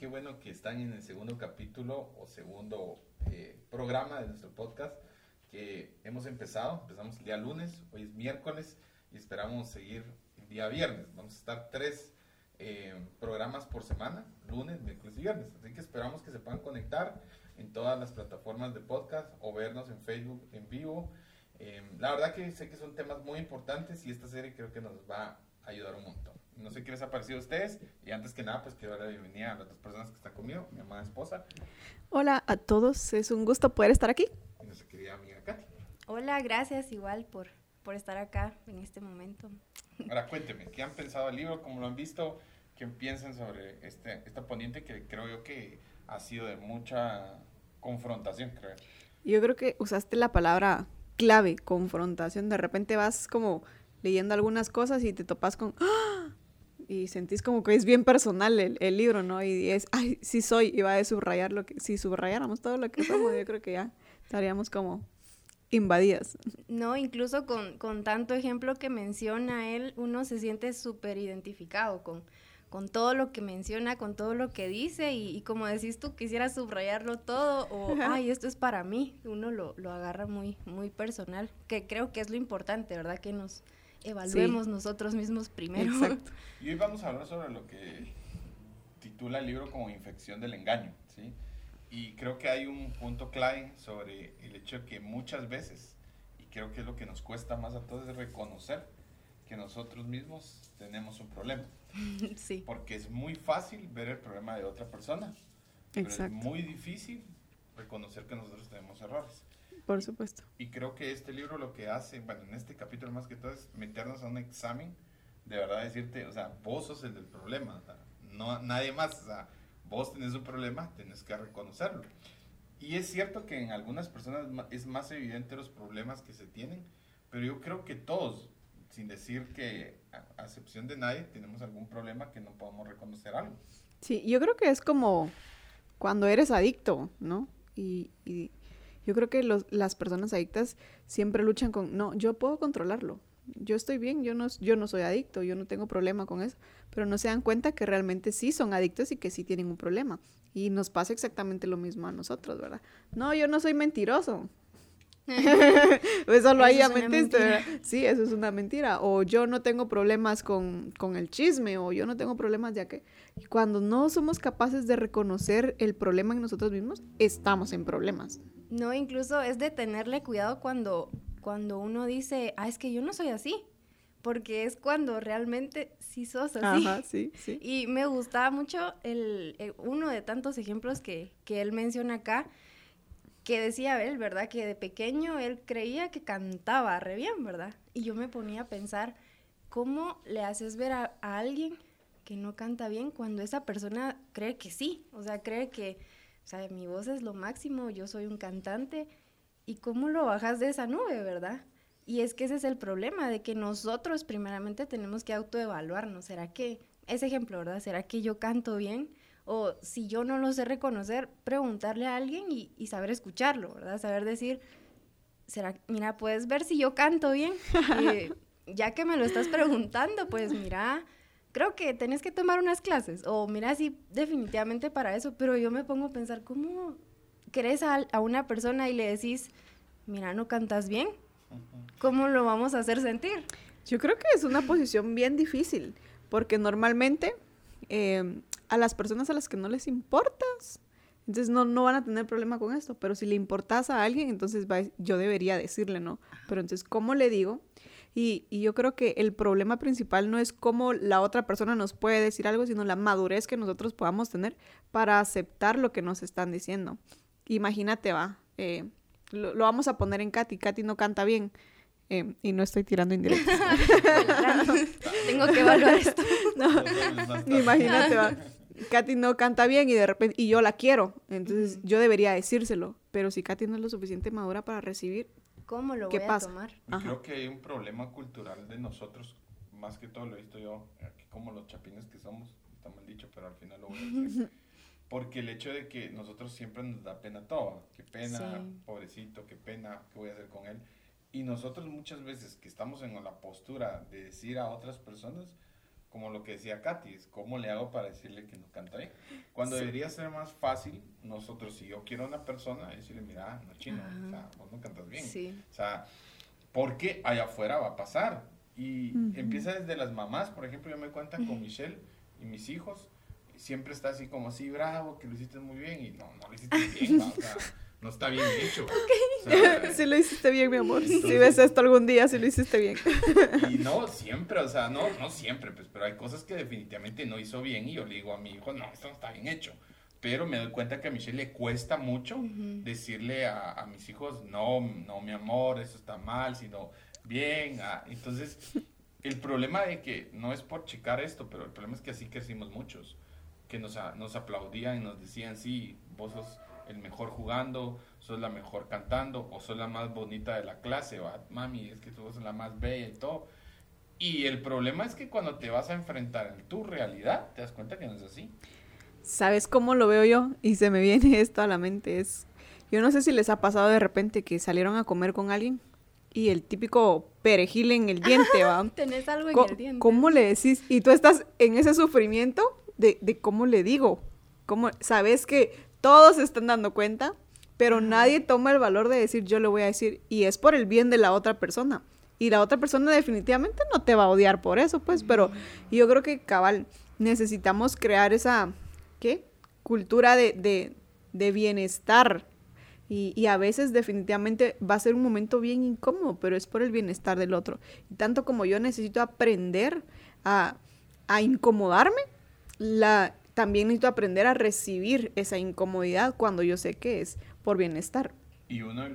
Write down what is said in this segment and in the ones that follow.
qué bueno que están en el segundo capítulo o segundo eh, programa de nuestro podcast que hemos empezado. Empezamos el día lunes, hoy es miércoles y esperamos seguir el día viernes. Vamos a estar tres eh, programas por semana, lunes, miércoles y viernes. Así que esperamos que se puedan conectar en todas las plataformas de podcast o vernos en Facebook en vivo. Eh, la verdad que sé que son temas muy importantes y esta serie creo que nos va a ayudar un montón. No sé qué les ha parecido a ustedes y antes que nada pues quiero dar la bienvenida a las dos personas que están conmigo, mi amada esposa. Hola a todos, es un gusto poder estar aquí. Y nuestra querida amiga Katy. Hola, gracias igual por, por estar acá en este momento. Ahora cuénteme, ¿qué han pensado del libro? ¿Cómo lo han visto? ¿Qué piensan sobre este, esta poniente que creo yo que ha sido de mucha confrontación, creo? Yo creo que usaste la palabra clave, confrontación. De repente vas como leyendo algunas cosas y te topas con... ¡Ah! Y sentís como que es bien personal el, el, libro, ¿no? Y es, ay, sí soy, y va a subrayar lo que... Si subrayáramos todo lo que somos, yo creo que ya estaríamos como invadidas. No, incluso con, con tanto ejemplo que menciona él, uno se siente súper identificado con, con todo lo que menciona, con todo lo que dice y, y, como decís tú, quisiera subrayarlo todo o, ay, esto es para mí, uno lo, lo, agarra muy, muy personal, que creo que es lo importante, ¿verdad? Que nos evaluemos sí. nosotros mismos primero. Exacto. Y hoy vamos a hablar sobre lo que titula el libro como infección del engaño, ¿sí? Y creo que hay un punto clave sobre el hecho de que muchas veces, y creo que es lo que nos cuesta más a todos, es reconocer que nosotros mismos tenemos un problema. Sí. Porque es muy fácil ver el problema de otra persona. Pero es muy difícil reconocer que nosotros tenemos errores. Por supuesto. Y, creo que este libro lo que hace, bueno, en este capítulo más que todo es meternos a un examen, de verdad decirte, o sea, vos sos el del problema, o sea, no nadie más, o sea, vos tenés un problema, tenés que reconocerlo. Y es cierto que en algunas personas es más evidente los problemas que se tienen, pero yo creo que todos, sin decir que a excepción de nadie, tenemos algún problema que no podemos reconocer algo. Sí, yo creo que es como cuando eres adicto, ¿no? Y, y yo creo que los, las personas adictas siempre luchan con, no, yo puedo controlarlo, yo estoy bien, yo no, yo no soy adicto, yo no tengo problema con eso, pero no se dan cuenta que realmente sí son adictos y que sí tienen un problema. Y nos pasa exactamente lo mismo a nosotros, ¿verdad? No, yo no soy mentiroso. Eso lo hay mentiste, ¿verdad? Sí, eso es una mentira. O yo no tengo problemas con, con el chisme, o yo no tengo problemas ya que... Cuando no somos capaces de reconocer el problema en nosotros mismos, estamos en problemas. No, incluso es de tenerle cuidado cuando cuando uno dice, ah, es que yo no soy así, porque es cuando realmente sí sos así. Ajá, sí, sí. Y me gustaba mucho el, el, uno de tantos ejemplos que, que él menciona acá, que decía él, ¿verdad? Que de pequeño él creía que cantaba re bien, ¿verdad? Y yo me ponía a pensar, ¿cómo le haces ver a, alguien que no canta bien cuando esa persona cree que sí? O sea, cree que, o sea, mi voz es lo máximo, yo soy un cantante ¿Y cómo lo bajas de esa nube, verdad? Y es que ese es el problema, de que nosotros primeramente tenemos que autoevaluarnos. ¿Será que, ese ejemplo, verdad? ¿Será que yo canto bien? O si yo no lo sé reconocer, preguntarle a alguien y, y saber escucharlo, ¿verdad? Saber decir, será, mira, puedes ver si yo canto bien. Eh, ya que me lo estás preguntando, pues mira, creo que tenés que tomar unas clases. O mira, sí, definitivamente para eso. Pero yo me pongo a pensar, ¿cómo querés a, a, una persona y le decís, mira, no cantas bien, ¿cómo lo vamos a hacer sentir? Yo creo que es una posición bien difícil, porque normalmente eh, a las personas a las que no les importas, entonces no, no van a tener problema con esto, pero si le importas a alguien, entonces va, yo debería decirle, ¿no? Pero entonces, ¿cómo le digo? Y, y, yo creo que el problema principal no es cómo la otra persona nos puede decir algo, sino la madurez que nosotros podamos tener para aceptar lo que nos están diciendo. Imagínate, va, eh, lo, lo, vamos a poner en Katy. Katy no canta bien. Eh, y no estoy tirando indirectas. Tengo que evaluar esto. no, imagínate, va. Katy no canta bien y de repente, y yo la quiero. Entonces uh -huh. yo debería decírselo. Pero si Katy no es lo suficiente madura para recibir, ¿cómo lo ¿qué voy pasa? a tomar? Y creo que hay un problema cultural de nosotros, más que todo lo he visto yo, aquí como los chapines que somos, está mal dicho, pero al final lo voy a decir. Porque el hecho de que nosotros siempre nos da pena todo, qué pena, sí. pobrecito, qué pena, qué voy a hacer con él. Y nosotros muchas veces que estamos en la postura de decir a otras personas, como lo que decía Katy, es cómo le hago para decirle que no canta bien. Cuando debería ser más fácil, nosotros, si yo quiero a una persona, decirle, mira, no chino, o sea, vos no cantas bien. Sí. O sea, porque allá afuera va a pasar. Y empieza desde las mamás, por ejemplo, yo me cuenta con Michelle y mis hijos, siempre está así como así, bravo, que lo hiciste muy bien, y no, no lo hiciste bien, o sea, no está bien hecho. Okay. sí lo hiciste bien, mi amor. si ves esto algún día, sí lo hiciste bien. y no siempre, o sea, no, no siempre, pues, pero hay cosas que definitivamente no hizo bien y yo le digo a mi hijo, no, esto no está bien hecho. Pero me doy cuenta que a Michelle le cuesta mucho decirle a, a, mis hijos, no, no, mi amor, eso está mal, sino bien. Ah, entonces, el problema de que no es por checar esto, pero el problema es que así crecimos muchos, que nos, nos aplaudían y nos decían, sí, vos sos el mejor jugando, sos la mejor cantando, o sos la más bonita de la clase, ¿va? mami, es que tú sos la más bella y todo. Y el problema es que cuando te vas a enfrentar en tu realidad, te das cuenta que no es así. ¿Sabes cómo lo veo yo? Y se me viene esto a la mente. Es, yo no sé si les ha pasado de repente que salieron a comer con alguien y el típico perejil en el diente, ¿va? Tenés algo en el diente. ¿Cómo le decís? Y tú estás en ese sufrimiento de, de cómo le digo. ¿Cómo, sabes que todos se están dando cuenta, pero nadie toma el valor de decir yo le voy a decir y es por el bien de la otra persona. Y la otra persona definitivamente no te va a odiar por eso, pues, pero yo creo que cabal, necesitamos crear esa, ¿qué? Cultura de, de, de bienestar. Y, y, a veces definitivamente va a ser un momento bien incómodo, pero es por el bienestar del otro. Y tanto como yo necesito aprender a, a incomodarme, la, también necesito aprender a recibir esa incomodidad cuando yo sé que es por bienestar. Y uno,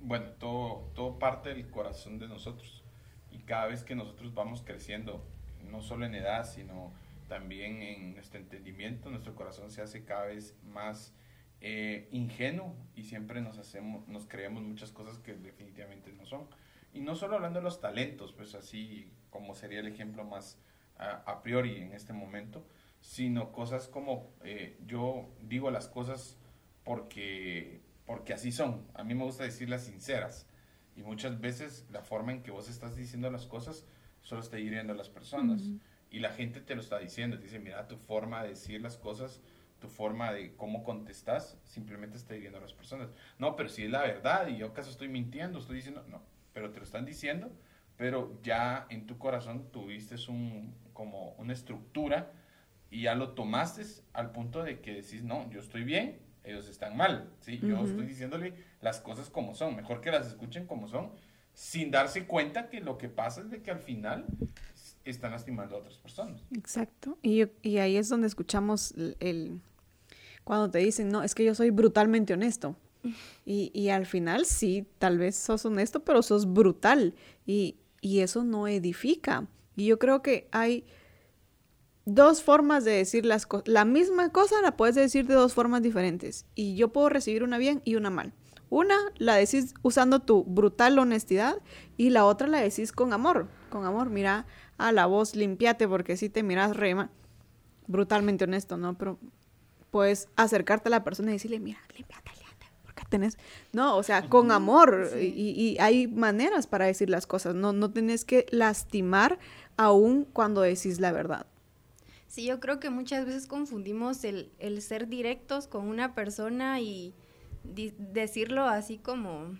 bueno, todo, todo parte del corazón de nosotros. Y cada vez que nosotros vamos creciendo, no solo en edad, sino también en nuestro entendimiento, nuestro corazón se hace cada vez más eh, ingenuo y siempre nos hacemos, nos creemos muchas cosas que definitivamente no son. Y no solo hablando de los talentos, pues así como sería el ejemplo más a, a priori en este momento, sino cosas como eh, yo digo las cosas porque, porque así son. A mí me gusta decirlas sinceras. Y muchas veces la forma en que vos estás diciendo las cosas solo está hiriendo a las personas. Uh -huh. Y la gente te lo está diciendo. Te dice, mira, tu forma de decir las cosas, tu forma de cómo contestas, simplemente está hiriendo a las personas. No, pero si es la verdad y yo acaso estoy mintiendo, estoy diciendo, no, pero te lo están diciendo, pero ya en tu corazón tuviste un, como una estructura y ya lo tomaste al punto de que decís, no, yo estoy bien, ellos están mal, ¿sí? Yo uh -huh. estoy diciéndole las cosas como son, mejor que las escuchen como son, sin darse cuenta que lo que pasa es de que al final están lastimando a otras personas. Exacto, y, yo, y ahí es donde escuchamos el, el, cuando te dicen, no, es que yo soy brutalmente honesto. Y, y al final sí, tal vez sos honesto, pero sos brutal. Y, y eso no edifica. Y yo creo que hay dos formas de decir las cosas. La misma cosa la puedes decir de dos formas diferentes. Y yo puedo recibir una bien y una mal. Una la decís usando tu brutal honestidad y la otra la decís con amor. Con amor, mira a la voz, limpiate porque si te miras rema. Brutalmente honesto, ¿no? Pero puedes acercarte a la persona y decirle, mira, limpiate, limpiate, porque tenés... No, o sea, con amor. Sí. Y, y, hay maneras para decir las cosas. No, no tenés que lastimar aún cuando decís la verdad. Sí, yo creo que muchas veces confundimos el, el ser directos con una persona y decirlo así como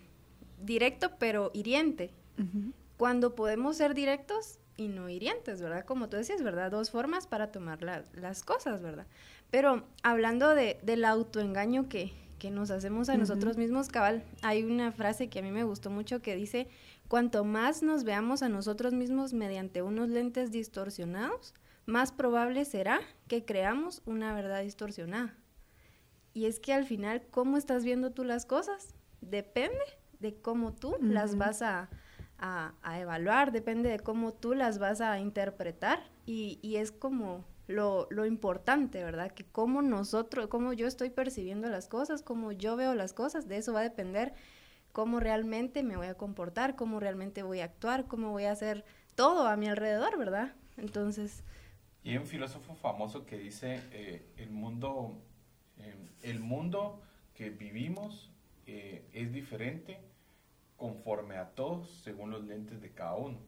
directo pero hiriente. Uh -huh. Cuando podemos ser directos y no hirientes, ¿verdad? Como tú decías, ¿verdad? Dos formas para tomar la, las cosas, ¿verdad? Pero hablando de, del autoengaño que, que nos hacemos a uh -huh. nosotros mismos, cabal, hay una frase que a mí me gustó mucho que dice, cuanto más nos veamos a nosotros mismos mediante unos lentes distorsionados, más probable será que creamos una verdad distorsionada. Y es que al final, ¿cómo estás viendo tú las cosas? Depende de cómo tú uh -huh. las vas a, a, a, evaluar, depende de cómo tú las vas a interpretar y, y es como lo, lo, importante, ¿verdad? Que cómo nosotros, cómo yo estoy percibiendo las cosas, cómo yo veo las cosas, de eso va a depender cómo realmente me voy a comportar, cómo realmente voy a actuar, cómo voy a hacer todo a mi alrededor, ¿verdad? Entonces... Y hay un filósofo famoso que dice, eh, el mundo el mundo que vivimos eh, es diferente conforme a todos según los lentes de cada uno.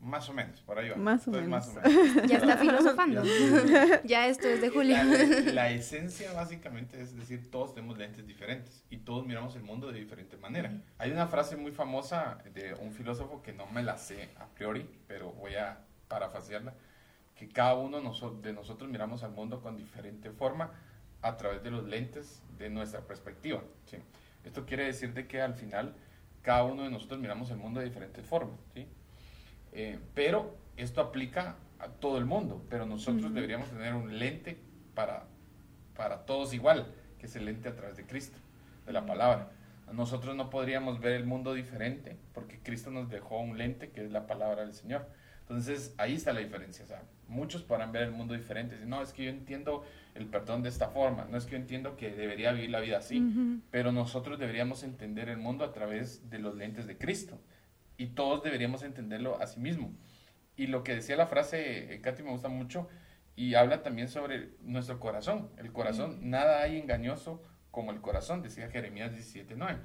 Más o menos, por ahí va. Más o Entonces, menos. Ya está filosofando. Ya- ya esto es de Julio. La, la- la esencia básicamente es decir, todos tenemos lentes diferentes y todos miramos el mundo de diferente manera. Hay una frase muy famosa de un filósofo que no me la sé a priori, pero voy a parafrasearla, que cada uno de nosotros miramos al mundo con diferente forma a través de los lentes de nuestra perspectiva. ¿sí? Esto quiere decir de que al final cada uno de nosotros miramos el mundo de diferentes formas. ¿sí? Eh, pero esto aplica a todo el mundo, pero nosotros deberíamos tener un lente para, para todos igual, que es el lente a través de Cristo, de la palabra. Nosotros no podríamos ver el mundo diferente porque Cristo nos dejó un lente que es la palabra del Señor. Entonces ahí está la diferencia. Muchos podrán ver el mundo diferente. No, es que yo entiendo el perdón de esta forma. No es que yo entiendo que debería vivir la vida así. Pero nosotros deberíamos entender el mundo a través de los lentes de Cristo. Y todos deberíamos entenderlo a sí mismo. Y lo que decía la frase, eh, Katy, me gusta mucho, y habla también sobre nuestro corazón. El corazón, nada hay engañoso como el corazón, decía Jeremías 17.9.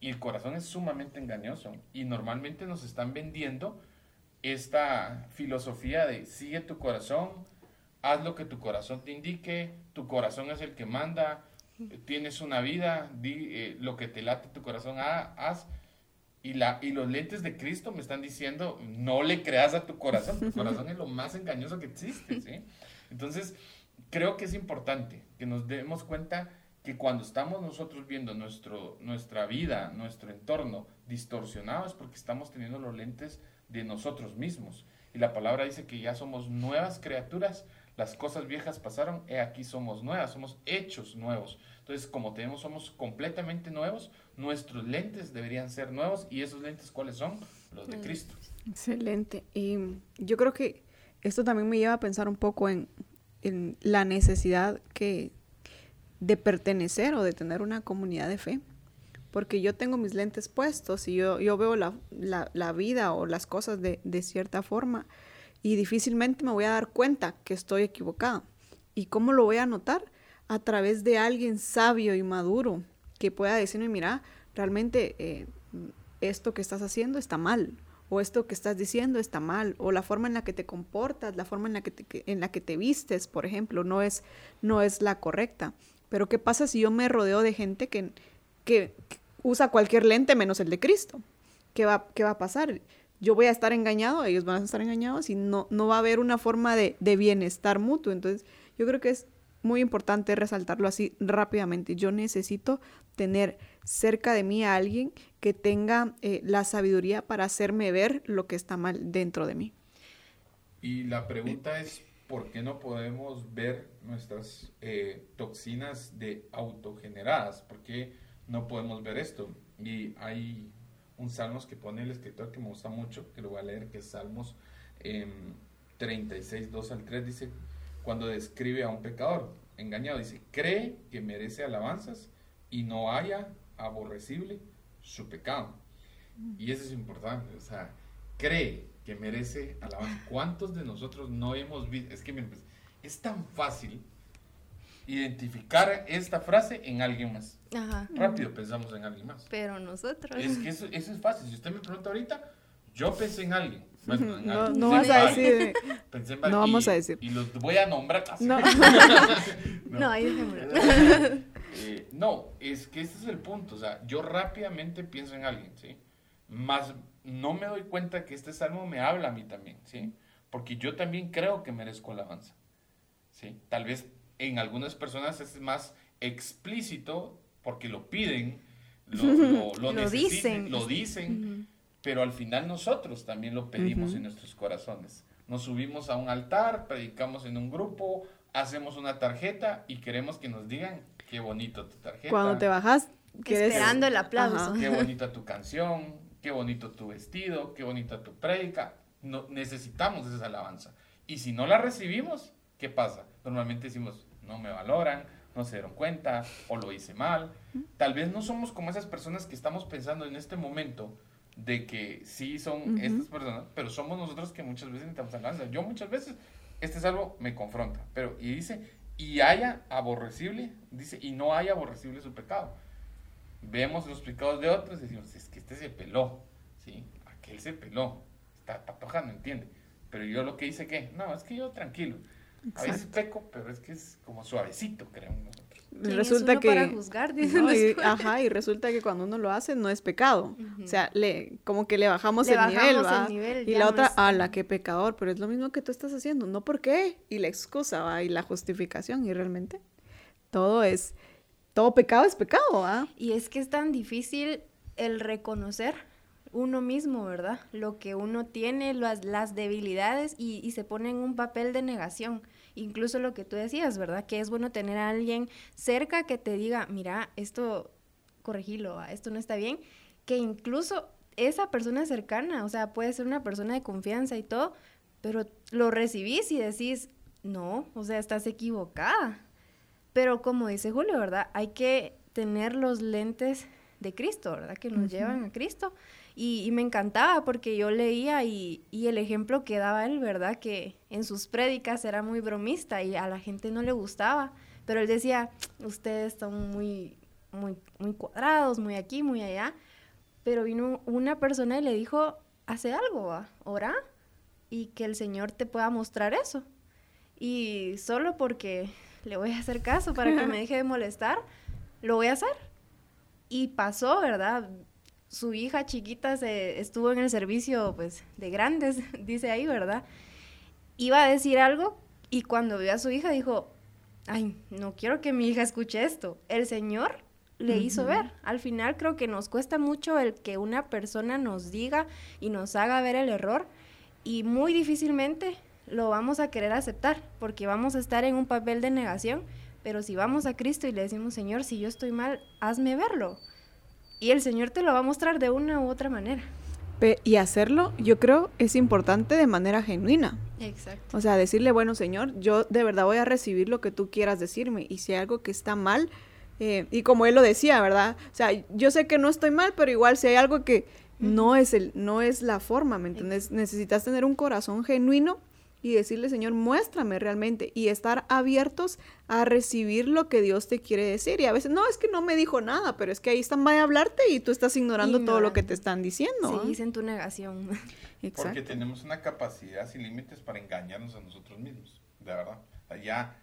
Y el corazón es sumamente engañoso. Y normalmente nos están vendiendo esta filosofía de sigue tu corazón, haz lo que tu corazón te indique, tu corazón es el que manda, tienes una vida, di eh, lo que te late tu corazón, haz. Y, la, y los lentes de Cristo me están diciendo, no le creas a tu corazón, tu corazón es lo más engañoso que existe. Entonces, creo que es importante que nos demos cuenta que cuando estamos nosotros viendo nuestro, nuestra vida, nuestro entorno distorsionado es porque estamos teniendo los lentes de nosotros mismos. Y la palabra dice que ya somos nuevas criaturas, las cosas viejas pasaron, he aquí somos nuevas, somos hechos nuevos. Entonces, como tenemos, somos completamente nuevos, nuestros lentes deberían ser nuevos y esos lentes, ¿cuáles son? Los de Cristo. Excelente. Y yo creo que esto también me lleva a pensar un poco en, en la necesidad que de pertenecer o de tener una comunidad de fe. Porque yo tengo mis lentes puestos y yo, yo veo la, la- la vida o las cosas de, de cierta forma y difícilmente me voy a dar cuenta que estoy equivocada. ¿Y cómo lo voy a notar? A través de alguien sabio y maduro que pueda decirme, mira, realmente eh, esto que estás haciendo está mal, o esto que estás diciendo está mal, o la forma en la que te comportas, la forma en la que te, en la que te vistes, por ejemplo, no es, no es la correcta. Pero ¿qué pasa si yo me rodeo de gente que, que, usa cualquier lente menos el de Cristo? ¿Qué va, qué va a pasar? Yo voy a estar engañado, ellos van a estar engañados y no, no va a haber una forma de, de bienestar mutuo. Entonces, yo creo que es muy importante resaltarlo así rápidamente. Yo necesito tener cerca de mí a alguien que tenga eh, la sabiduría para hacerme ver lo que está mal dentro de mí. Y la pregunta es, ¿por qué no podemos ver nuestras eh, toxinas de autogeneradas? ¿Por qué no podemos ver esto? Y hay un salmos que pone el escritor que me gusta mucho, que lo voy a leer, que es Salmos em, 36, 2 al 3, dice, cuando describe a un pecador engañado, dice, cree que merece alabanzas y no haya aborrecible su pecado. Y eso es importante, o sea, cree que merece alabanza. ¿Cuántos de nosotros no hemos visto? Es que pues, es tan fácil identificar esta frase en alguien más. Ajá. Rápido pensamos en alguien más. Pero nosotros. Es que eso, eso es fácil. Si usted me pregunta ahorita, yo pensé en alguien. Bueno, en No, alguien. no vas a alguien. decir... Pensé en no vamos Y- a decir. Y los voy a nombrar así. No. No, ahí dejémoslo. Eh, no, es que este es el punto. O sea, yo rápidamente pienso en alguien, ¿sí? Más no me doy cuenta que este salmo me habla a mí también, ¿sí? Porque yo también creo que merezco alabanza, ¿sí? Tal vez en algunas personas es más explícito porque lo piden, lo, lo, lo Lo necesitan, dicen. lo dicen, Ujú. pero al final nosotros también lo pedimos Ujú. en nuestros corazones. Nos subimos a un altar, predicamos en un grupo, hacemos una tarjeta y queremos que nos digan qué bonito tu tarjeta, Cuando te bajas, quieres... Esperando el aplauso. Ajá. qué bonita tu canción, qué bonito tu vestido, qué bonita tu prédica. No, necesitamos esa alabanza. Y si no la recibimos, ¿qué pasa? Normalmente decimos, no me valoran, no se dieron cuenta o lo hice mal. Tal vez no somos como esas personas que estamos pensando en este momento de que sí son Ujú. estas personas, pero somos nosotros que muchas veces necesitamos alabanza. Yo muchas veces, este salvo me confronta, pero y dice, y haya aborrecible, dice, y no haya aborrecible su pecado. Vemos los pecados de otros y decimos, es que este se peló, ¿sí? Aquel se peló, está patoja, no entiende. Pero yo lo que hice, ¿qué? No, es que yo tranquilo. A veces peco, pero es que es como suavecito, creo nosotros. Resulta que para juzgar, dicen no, y, ajá, y resulta que cuando uno lo hace no es pecado. O sea, le como que le bajamos Le el bajamos nivel, el ¿va? nivel, y la no otra, es- ala, qué pecador, pero es lo mismo que tú estás haciendo, no por qué, y la excusa, ¿va? Y la justificación, y realmente todo es, todo pecado es pecado, ¿va? Y es que es tan difícil el reconocer uno mismo, ¿verdad? Lo que uno tiene, las, las debilidades y, y se pone en un papel de negación. Incluso lo que tú decías, ¿verdad? Que es bueno tener a alguien cerca que te diga, mira, esto, corregilo, ¿va? esto no está bien. Que incluso esa persona cercana, o sea, puede ser una persona de confianza y todo, pero lo recibís y decís, no, o sea, estás equivocada. Pero como dice Julio, ¿verdad? Hay que tener los lentes de Cristo, ¿verdad? Que nos llevan a Cristo. Y, y me encantaba porque yo leía y, y el ejemplo que daba él, ¿verdad? Que en sus prédicas era muy bromista y a la gente no le gustaba. Pero él decía, ustedes están muy, muy, muy cuadrados, muy aquí, muy allá. Pero vino una persona y le dijo, hace algo, ¿va? ora y que el Señor te pueda mostrar eso. Y solo porque le voy a hacer caso para que me deje de molestar, lo voy a hacer. Y pasó, ¿verdad? Su hija chiquita se estuvo en el servicio pues de grandes, dice ahí, ¿verdad? Iba a decir algo y cuando vio a su hija dijo, ay, no quiero que mi hija escuche esto. El Señor le hizo ver. Al final creo que nos cuesta mucho el que una persona nos diga y nos haga ver el error y muy difícilmente lo vamos a querer aceptar porque vamos a estar en un papel de negación, pero si vamos a Cristo y le decimos, Señor, si yo estoy mal, hazme verlo. Y el Señor te lo va a mostrar de una u otra manera. Pe- y hacerlo, yo creo, es importante de manera genuina. Exacto. O sea, decirle, bueno, Señor, yo de verdad voy a recibir lo que tú quieras decirme. Y si hay algo que está mal, eh, y como él lo decía, ¿verdad? O sea, yo sé que no estoy mal, pero igual si hay algo que no es el, no es la forma, ¿me entiendes? Necesitas tener un corazón genuino y decirle, Señor, muéstrame realmente y estar abiertos a recibir lo que Dios te quiere decir. Y a veces, no, es que no me dijo nada, pero es que ahí están, va a hablarte y tú estás ignorando todo lo que te están diciendo. ¿ah? Seguís en tu negación. Porque Exacto. tenemos una capacidad sin límites para engañarnos a nosotros mismos, de verdad. Ya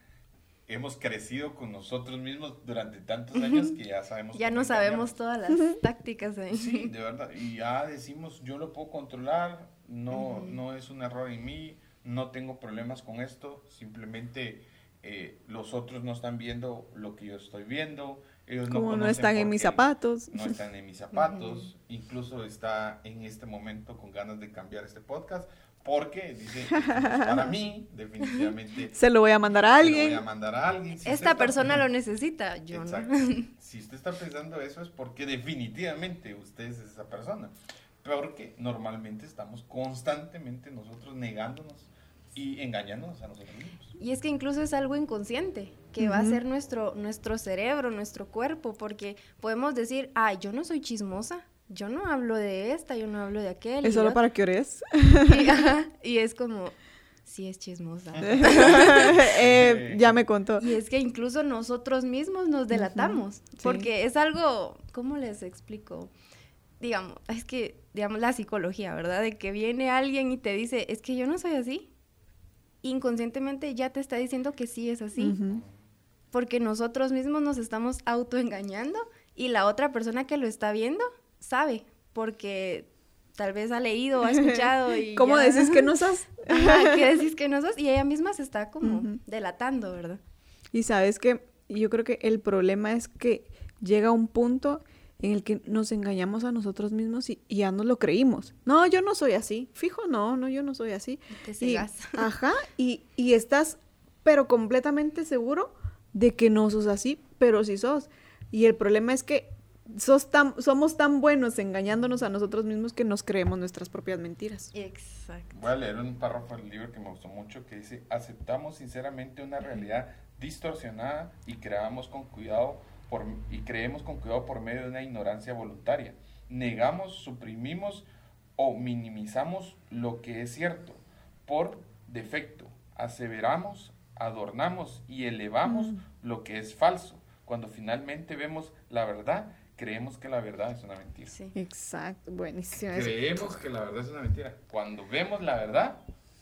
hemos crecido con nosotros mismos durante tantos años que ya sabemos. ya no sabemos todas las tácticas ahí. Sí, de verdad. Y ya decimos, yo lo puedo controlar, no, no es un error en mí, no tengo problemas con esto, simplemente eh, los otros no están viendo lo que yo estoy viendo. Ellos no Como no están en mis zapatos. No están en mis zapatos. Incluso está en este momento con ganas de cambiar este podcast. Porque dice, "Esto no es para mí, definitivamente. Se lo voy a mandar a se lo voy alguien. a mandar a alguien. Si Esta está persona lo necesita, yo Exacto. no. Si usted está pensando eso es porque definitivamente usted es esa persona. Porque normalmente estamos constantemente nosotros negándonos y engañándonos a nosotros mismos. Y es que incluso es algo inconsciente, que va a ser nuestro, nuestro cerebro, nuestro cuerpo, porque podemos decir, ay, yo no soy chismosa, yo no hablo de esta, yo no hablo de aquel. Es solo yo- para que ores. y, ajá, y es como, sí es chismosa. Eh, ya me contó. Y es que incluso nosotros mismos nos delatamos, sí. porque es algo, ¿cómo les explico? Digamos, es que, digamos, la psicología, ¿verdad? De que viene alguien y te dice, es que yo no soy así. Inconscientemente ya te está diciendo que sí es así, porque nosotros mismos nos estamos autoengañando y la otra persona que lo está viendo sabe, porque tal vez ha leído, ha escuchado y... ¿Cómo ya- decís que no sos? Ajá, que decís que no sos y ella misma se está como delatando, ¿verdad? Y sabes que yo creo que el problema es que llega un punto en el que nos engañamos a nosotros mismos y, y ya no lo creímos. No, yo no soy así. Fijo, no, no, yo no soy así. Te Y- cegas. ajá, y, y estás, pero completamente seguro de que no sos así, pero sí sos. Y el problema es que sos tan, somos tan buenos engañándonos a nosotros mismos que nos creemos nuestras propias mentiras. Exacto. Voy a leer un párrafo del libro que me gustó mucho que dice, aceptamos sinceramente una realidad distorsionada y creamos con cuidado por, y creemos con cuidado por medio de una ignorancia voluntaria. Negamos, suprimimos o minimizamos lo que es cierto por defecto. Aseveramos, adornamos y elevamos Mm. lo que es falso. Cuando finalmente vemos la verdad creemos que la verdad es una mentira. Sí. Exacto, buenísimo. Creemos que la verdad es una mentira. Cuando vemos la verdad,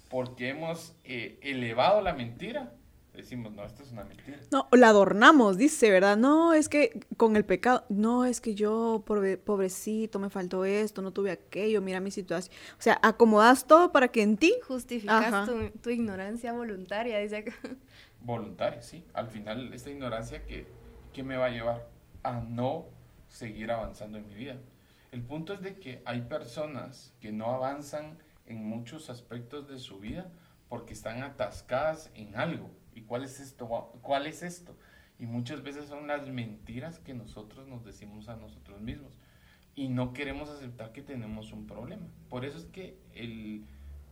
porque hemos eh, elevado la mentira, decimos, no, esto es una mentira. No, la adornamos, dice, ¿verdad? No, es que con el pecado, no, es que yo, pobre- pobrecito, me faltó esto, no tuve aquello, mira mi situación. O sea, acomodas todo para que en ti, Justificas tu ignorancia voluntaria, dice acá. Voluntaria, sí. Al final, esta ignorancia que, que me va a llevar a no seguir avanzando en mi vida. El punto es de que hay personas que no avanzan en muchos aspectos de su vida porque están atascadas en algo. ¿Y cuál es esto? ¿Cuál es esto? Y muchas veces son las mentiras que nosotros nos decimos a nosotros mismos. Y no queremos aceptar que tenemos un problema. Por eso es que el,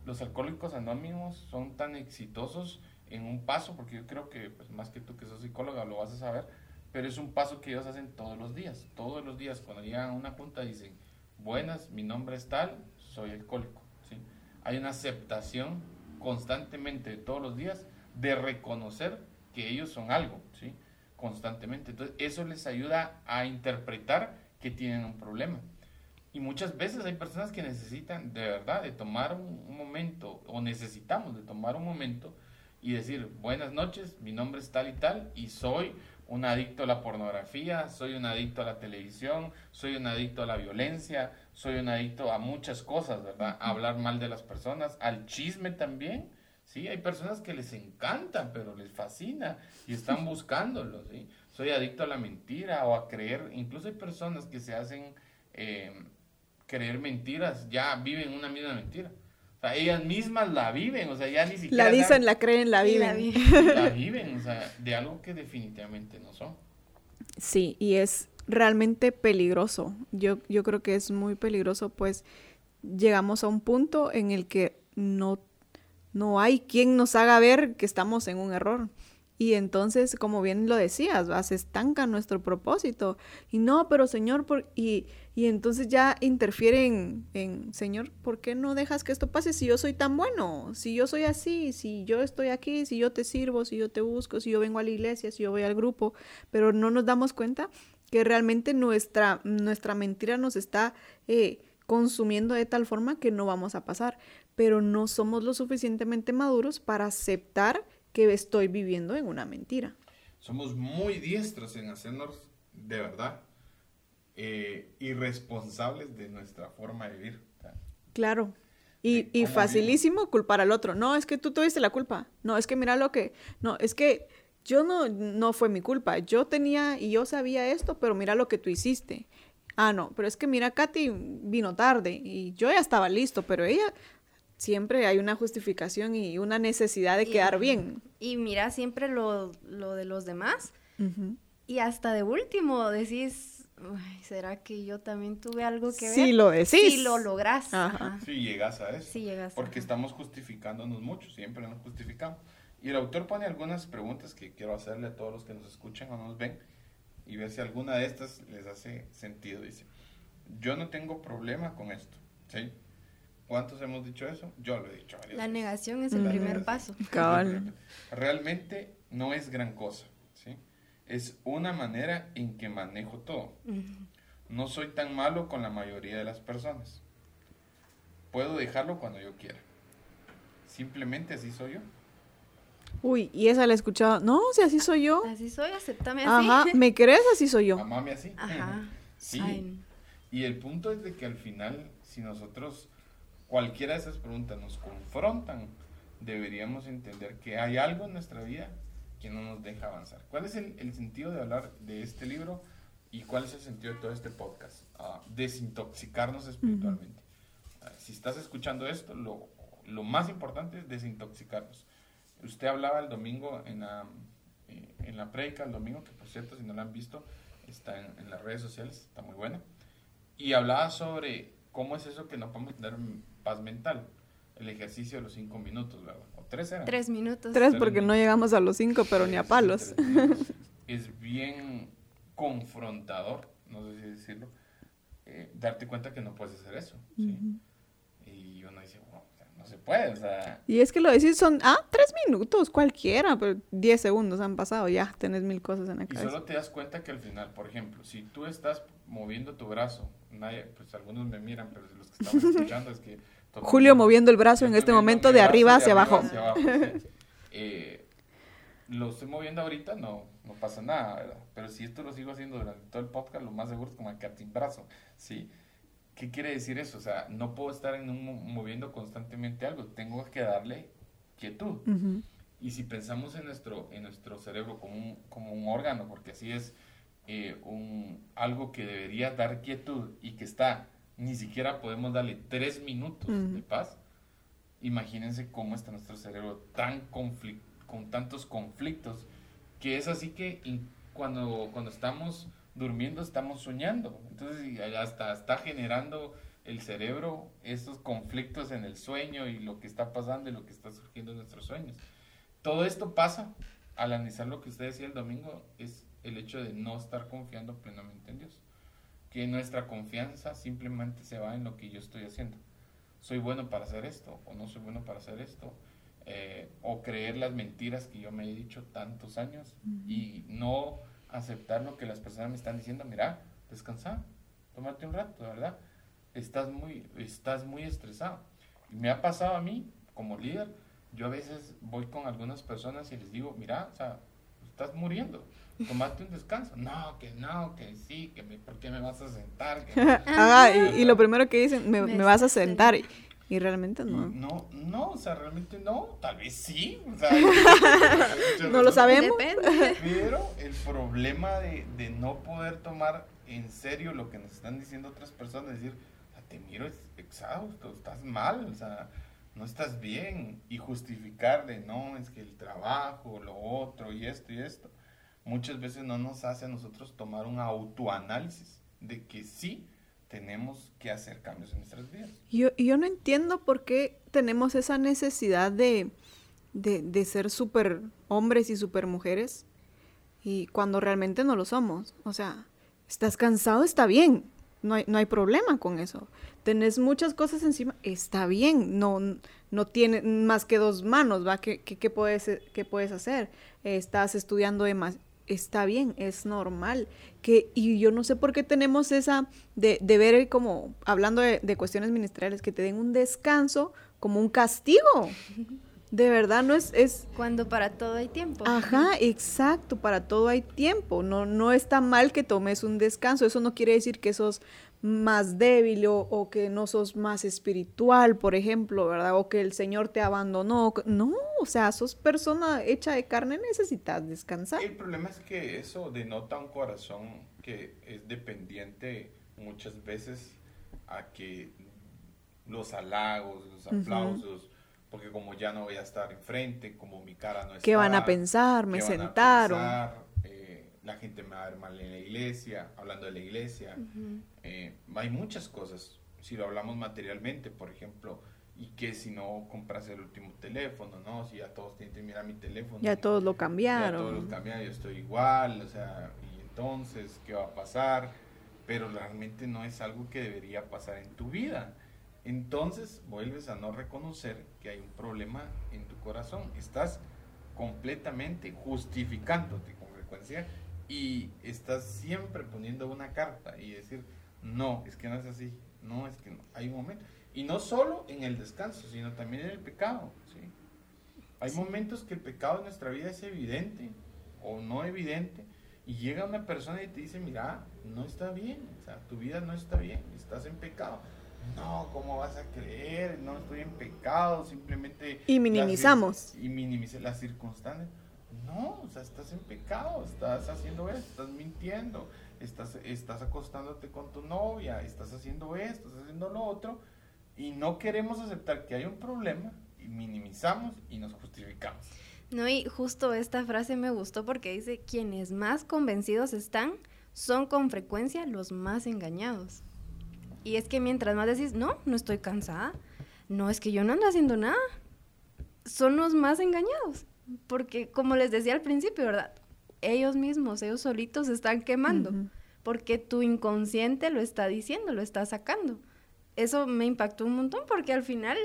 los alcohólicos anónimos son tan exitosos en un paso, porque yo creo que pues, más que tú que sos psicóloga lo vas a saber, pero es un paso que ellos hacen todos los días. Todos los días cuando llegan a una junta dicen, buenas, mi nombre es tal, soy alcohólico. ¿sí? Hay una aceptación constantemente todos los días de reconocer que ellos son algo, ¿sí? constantemente. Entonces eso les ayuda a interpretar que tienen un problema. Y muchas veces hay personas que necesitan de verdad de tomar un, momento, o necesitamos de tomar un momento y decir, buenas noches, mi nombre es tal y tal, y soy un adicto a la pornografía, soy un adicto a la televisión, soy un adicto a la violencia, soy un adicto a muchas cosas, ¿verdad? Hablar mal de las personas, al chisme también, ¿sí? Hay personas que les encantan, pero les fascina y están buscándolo, ¿sí? Soy adicto a la mentira o a creer, incluso hay personas que se hacen eh, creer mentiras, ya viven una misma mentira. O sea, ellas mismas la viven, o sea, ya ni siquiera... la dicen, la creen, la la viven. vi. la viven, o sea, de algo que definitivamente no son. Sí, y es realmente peligroso. Yo, yo creo que es muy peligroso, pues llegamos a un punto en el que no, no hay quien nos haga ver que estamos en un error. Y entonces, como bien lo decías, ¿va? se estanca nuestro propósito. Y no, pero Señor, por... y, y entonces ya interfieren en, Señor, ¿por qué no dejas que esto pase si yo soy tan bueno? Si yo soy así, si yo estoy aquí, si yo te sirvo, si yo te busco, si yo vengo a la iglesia, si yo voy al grupo, pero no nos damos cuenta que realmente nuestra, nuestra mentira nos está eh, consumiendo de tal forma que no vamos a pasar, pero no somos lo suficientemente maduros para aceptar que estoy viviendo en una mentira. Somos muy diestros en hacernos, de verdad, eh, irresponsables de nuestra forma de vivir. Claro. Y, y facilísimo culpar al otro. No, es que tú tuviste la culpa. No, es que mira lo que... No, es que yo no, no fue mi culpa. Yo tenía y yo sabía esto, pero mira lo que tú hiciste. Ah, no, pero es que mira, Katy vino tarde y yo ya estaba listo, pero ella siempre hay una justificación y una necesidad de Y- quedar bien. Y mira siempre lo, lo de los demás. Y hasta de último decís, "Ay, ¿será que yo también tuve algo que ver? Sí lo decís. Sí lo lográs. Ajá. Si llegas a eso. Sí llegas. Porque estamos justificándonos mucho, siempre nos justificamos. Y el autor pone algunas preguntas que quiero hacerle a todos los que nos escuchan o nos ven y ver si alguna de estas les hace sentido. Dice, yo no tengo problema con esto. ¿sí? ¿Cuántos hemos dicho eso? Yo lo he dicho varias La veces. negación es el La primer negación. paso. Cabal. Realmente no es gran cosa. ¿sí? Es una manera en que manejo todo. No soy tan malo con la mayoría de las personas. Puedo dejarlo cuando yo quiera. Simplemente así soy yo. Uy, y esa la he escuchado. No, si así soy yo. Así soy, aceptame así. Ajá, ¿me crees? Así soy yo. Amame así. Ajá. Sí. Ay, Y el punto es de que al final, si nosotros cualquiera de esas preguntas nos confrontan, deberíamos entender que hay algo en nuestra vida que no nos deja avanzar. ¿Cuál es el, el sentido de hablar de este libro y cuál es el sentido de todo este podcast? Ah, desintoxicarnos espiritualmente. Ah, si estás escuchando esto, lo, lo más importante es desintoxicarnos. Usted hablaba el domingo en la, eh, en la el domingo, que por cierto, si no la han visto, está en, en las redes sociales, está muy buena. Y hablaba sobre cómo es eso que no podemos tener paz mental. El ejercicio de los cinco minutos, ¿verdad? O tres eran. Tres minutos. Tres porque no llegamos a los cinco, pero ni a palos. es bien confrontador, no sé si decirlo, eh, darte cuenta que no puedes hacer eso. ¿sí? Ujú. Y uno dice, wow, o sea, no se puede, o sea. Y es que lo decís son, ah, tres minutos, cualquiera, pero diez segundos han pasado, ya tenés mil cosas en la Y cabeza. solo te das cuenta que al final, por ejemplo, si tú estás moviendo tu brazo, nadie, pues algunos me miran, pero los que estamos escuchando es que... Julio moviendo el brazo en este momento de arriba hacia abajo. hacia abajo, sí. Eh, lo estoy moviendo ahorita, no, no pasa nada, ¿verdad? Pero si esto lo sigo haciendo durante todo el podcast, lo más seguro es como sin brazo, ¿sí? ¿Qué quiere decir eso? O sea, no puedo estar en un, mo- moviendo constantemente algo, tengo que darle quietud. Y si pensamos en nuestro, en nuestro cerebro como un, como un órgano, porque así es eh, un, algo que debería dar quietud y que está, ni siquiera podemos darle tres minutos de paz, imagínense cómo está nuestro cerebro tan con tantos conflictos, que es así que cuando, cuando estamos durmiendo estamos soñando. Entonces hasta está generando el cerebro estos conflictos en el sueño y lo que está pasando y lo que está surgiendo en nuestros sueños. Todo esto pasa al analizar lo que usted decía el domingo, es el hecho de no estar confiando plenamente en Dios. Que nuestra confianza simplemente se va en lo que yo estoy haciendo. Soy bueno para hacer esto o no soy bueno para hacer esto. Eh, o creer las mentiras que yo me he dicho tantos años y no aceptar lo que las personas me están diciendo. Mira, descansa, tómate un rato, ¿verdad? Estás muy, estás muy estresado. Y me ha pasado a mí como líder, yo a veces voy con algunas personas y les digo, mira, o sea, estás muriendo, tomate un descanso. No, que no, que sí, que me, ¿por qué me vas a sentar? Que no. Y, y lo primero que dicen, me, Me me vas a sentar. Y, y realmente Y no. no, no, o sea, realmente no, tal vez sí. o sea, No lo sabemos. Depende. Pero el problema de, de no poder tomar en serio lo que nos están diciendo otras personas, decir, "Ah, te miro ex- exhausto, estás mal, o sea, no estás bien, y justificarle, no, es que el trabajo, lo otro, y esto y esto, muchas veces no nos hace a nosotros tomar un autoanálisis de que sí tenemos que hacer cambios en nuestras vidas. Yo, yo no entiendo por qué tenemos esa necesidad de, de, de ser super hombres y super mujeres y cuando realmente no lo somos. O sea, estás cansado, está bien. No hay, no hay problema con eso. Tenés muchas cosas encima, está bien. No, no tiene más que dos manos, ¿va? ¿Qué, qué, puedes, qué puedes hacer? estás estudiando más. Está bien, es normal. Que, y yo no sé por qué tenemos esa de, de ver como, hablando de, de cuestiones ministeriales, que te den un descanso como un castigo. De verdad, no es, es, Cuando para todo hay tiempo. Ajá, exacto, para todo hay tiempo. No, no está mal que tomes un descanso. Eso no quiere decir que sos más débil o, o que no sos más espiritual, por ejemplo, ¿verdad? O que el Señor te abandonó. No, o sea, sos persona hecha de carne, necesitas descansar. El problema es que eso denota un corazón que es dependiente muchas veces a que los halagos, los aplausos, porque como ya no voy a estar enfrente, como mi cara no está. ¿Qué van a pensar? Me ¿qué van a sentaron. La gente me va a ver mal en la iglesia, hablando de la iglesia. Eh, hay muchas cosas, si lo hablamos materialmente, por ejemplo, y que si no compras el último teléfono, ¿no? Si ya todos tienen que mirar mi teléfono. Ya todos lo Ya cambiaron. todos los cambiaron, yo estoy igual, o sea, y entonces, ¿qué va a pasar? Pero realmente no es algo que debería pasar en tu vida. Entonces vuelves a no reconocer que hay un problema en tu corazón. Estás completamente justificándote con frecuencia y estás siempre poniendo una carta y decir, no, es que no es así, no, es que no. Hay un momento. Y no solo en el descanso, sino también en el pecado. ¿sí? Hay momentos que el pecado en nuestra vida es evidente o no evidente y llega una persona y te dice, mira, no está bien, o sea, tu vida no está bien, estás en pecado. No, ¿cómo vas a creer? No estoy en pecado, simplemente... Y las minimizamos. cir- Y minimiza las circunstancias. No, o sea, estás en pecado, estás haciendo esto, estás mintiendo, estás, estás acostándote con tu novia, estás haciendo esto, estás haciendo lo otro, y no queremos aceptar que hay un problema, y minimizamos y nos justificamos. No, y justo esta frase me gustó porque dice, quienes más convencidos están son con frecuencia los más engañados. Y es que mientras más decís, no, no estoy cansada, no, es que yo no ando haciendo nada, son los más engañados. Porque como les decía al principio, ¿verdad? Ellos mismos, ellos solitos se están quemando. Ujú. Porque tu inconsciente lo está diciendo, lo está sacando. Eso me impactó un montón porque al final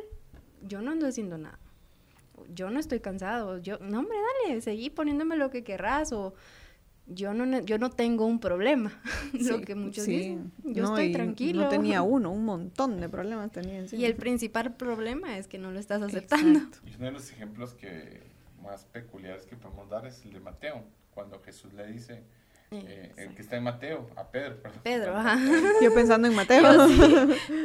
yo no ando haciendo nada. Yo no estoy cansado. Yo, no, hombre, dale, seguí poniéndome lo que querrás o yo no, yo no tengo un problema, lo Sí, que muchos sí. dicen. Yo No, estoy tranquilo. No tenía uno, un montón de problemas tenía encima. Y el principal problema es que no lo estás aceptando. Exacto. Y uno de los ejemplos que más peculiares que podemos dar es el de Mateo, cuando Jesús le dice, eh, el que está en Mateo, a Pedro, perdón. Pedro, ajá. Yo pensando en Mateo.